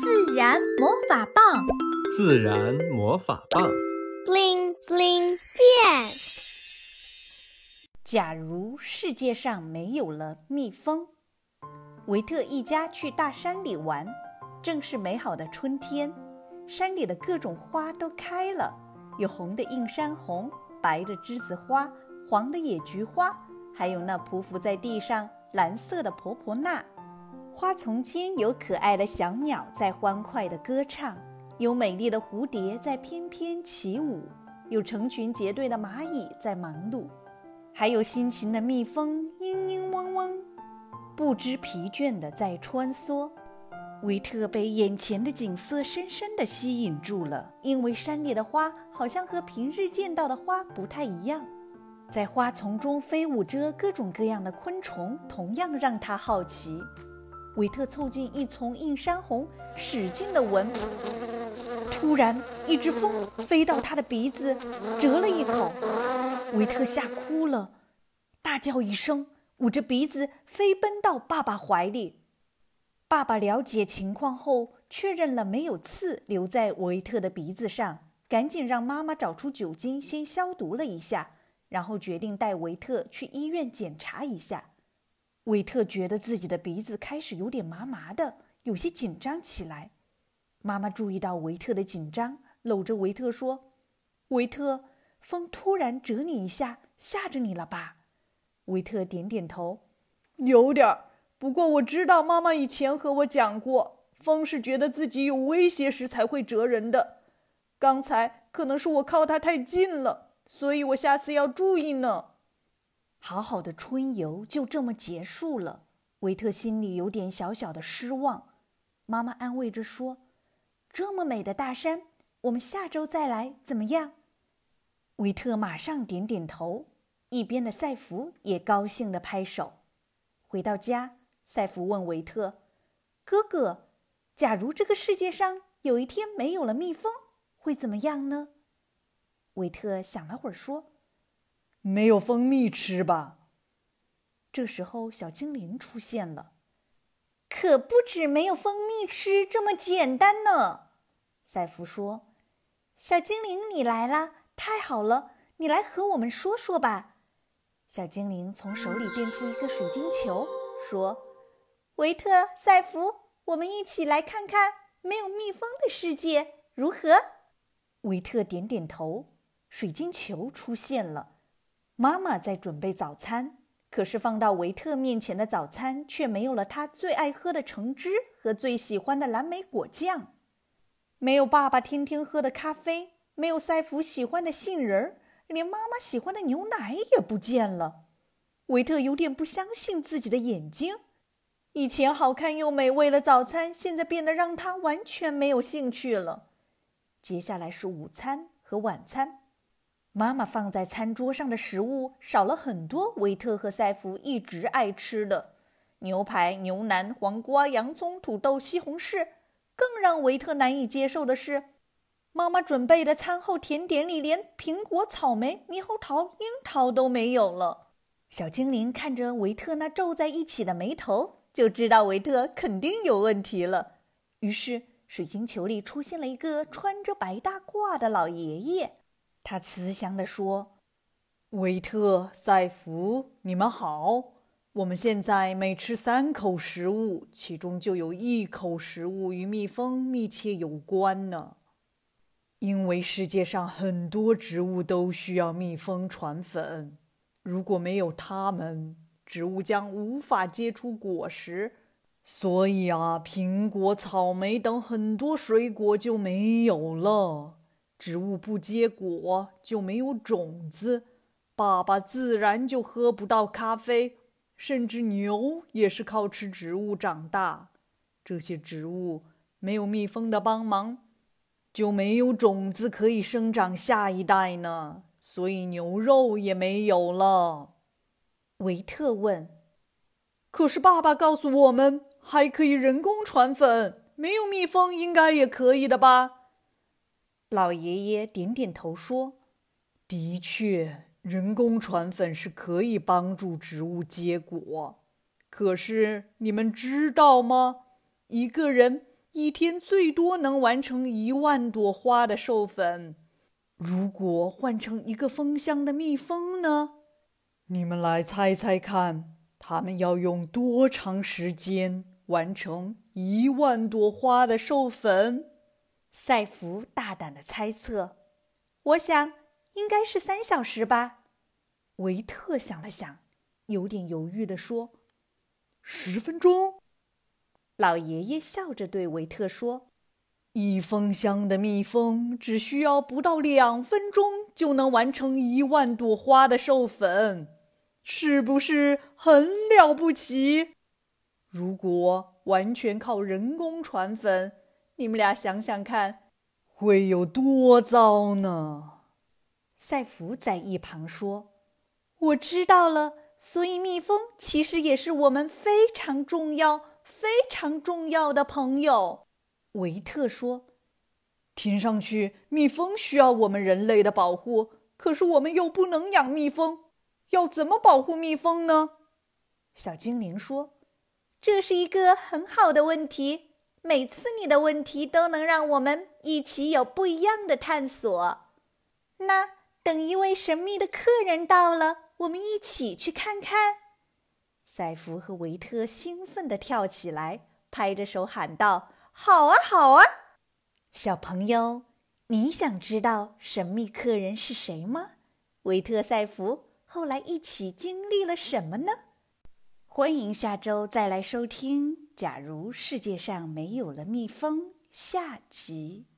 自然魔法棒，自然魔法棒，bling bling 变。假如世界上没有了蜜蜂，维特一家去大山里玩，正是美好的春天，山里的各种花都开了，有红的映山红，白的栀子花，黄的野菊花，还有那匍匐在地上蓝色的婆婆纳。花丛间有可爱的小鸟在欢快地歌唱，有美丽的蝴蝶在翩翩起舞，有成群结队的蚂蚁在忙碌，还有辛勤的蜜蜂嘤嘤嗡嗡，不知疲倦地在穿梭。维特被眼前的景色深深地吸引住了，因为山里的花好像和平日见到的花不太一样，在花丛中飞舞着各种各样的昆虫，同样让他好奇。维特凑近一丛映山红，使劲的闻。突然，一只蜂飞到他的鼻子，蛰了一口。维特吓哭了，大叫一声，捂着鼻子飞奔到爸爸怀里。爸爸了解情况后，确认了没有刺留在维特的鼻子上，赶紧让妈妈找出酒精，先消毒了一下，然后决定带维特去医院检查一下。维特觉得自己的鼻子开始有点麻麻的，有些紧张起来。妈妈注意到维特的紧张，搂着维特说：“维特，风突然折你一下，吓着你了吧？”维特点点头：“有点儿。不过我知道妈妈以前和我讲过，风是觉得自己有威胁时才会蛰人的。刚才可能是我靠它太近了，所以我下次要注意呢。”好好的春游就这么结束了，维特心里有点小小的失望。妈妈安慰着说：“这么美的大山，我们下周再来，怎么样？”维特马上点点头，一边的赛弗也高兴地拍手。回到家，赛弗问维特：“哥哥，假如这个世界上有一天没有了蜜蜂，会怎么样呢？”维特想了会儿说。没有蜂蜜吃吧？这时候，小精灵出现了。可不止没有蜂蜜吃这么简单呢。赛弗说：“小精灵，你来啦，太好了！你来和我们说说吧。”小精灵从手里变出一个水晶球，说：“维特、赛弗，我们一起来看看没有蜜蜂的世界如何？”维特点点头，水晶球出现了。妈妈在准备早餐，可是放到维特面前的早餐却没有了他最爱喝的橙汁和最喜欢的蓝莓果酱，没有爸爸天天喝的咖啡，没有赛弗喜欢的杏仁儿，连妈妈喜欢的牛奶也不见了。维特有点不相信自己的眼睛，以前好看又美味的早餐，现在变得让他完全没有兴趣了。接下来是午餐和晚餐。妈妈放在餐桌上的食物少了很多，维特和赛弗一直爱吃的牛排、牛腩、黄瓜、洋葱、土豆、西红柿。更让维特难以接受的是，妈妈准备的餐后甜点里连苹果、草莓、猕猴桃、樱桃都没有了。小精灵看着维特那皱在一起的眉头，就知道维特肯定有问题了。于是，水晶球里出现了一个穿着白大褂的老爷爷。他慈祥地说：“维特、赛弗，你们好。我们现在每吃三口食物，其中就有一口食物与蜜蜂密切有关呢。因为世界上很多植物都需要蜜蜂传粉，如果没有它们，植物将无法结出果实。所以啊，苹果、草莓等很多水果就没有了。”植物不结果就没有种子，爸爸自然就喝不到咖啡，甚至牛也是靠吃植物长大。这些植物没有蜜蜂的帮忙，就没有种子可以生长下一代呢，所以牛肉也没有了。维特问：“可是爸爸告诉我们，还可以人工传粉，没有蜜蜂应该也可以的吧？”老爷爷点点头说：“的确，人工传粉是可以帮助植物结果。可是你们知道吗？一个人一天最多能完成一万朵花的授粉。如果换成一个蜂箱的蜜蜂呢？你们来猜猜看，它们要用多长时间完成一万朵花的授粉？赛弗大胆的猜测：“我想应该是三小时吧。”维特想了想，有点犹豫地说：“十分钟。”老爷爷笑着对维特说。一蜂箱的蜜蜂只需要不到两分钟就能完成一万朵花的授粉，是不是很了不起？如果完全靠人工传粉，你们俩想想看，会有多糟呢？赛弗在一旁说：“我知道了，所以蜜蜂其实也是我们非常重要、非常重要的朋友。”维特说：“听上去蜜蜂需要我们人类的保护，可是我们又不能养蜜蜂，要怎么保护蜜蜂呢？”小精灵说：“这是一个很好的问题。每次你的问题都能让我们一起有不一样的探索。那等一位神秘的客人到了，我们一起去看看。”赛弗和维特兴奋地跳起来，拍着手喊道。好啊，好啊，小朋友，你想知道神秘客人是谁吗？维特赛弗后来一起经历了什么呢？欢迎下周再来收听《假如世界上没有了蜜蜂》下集。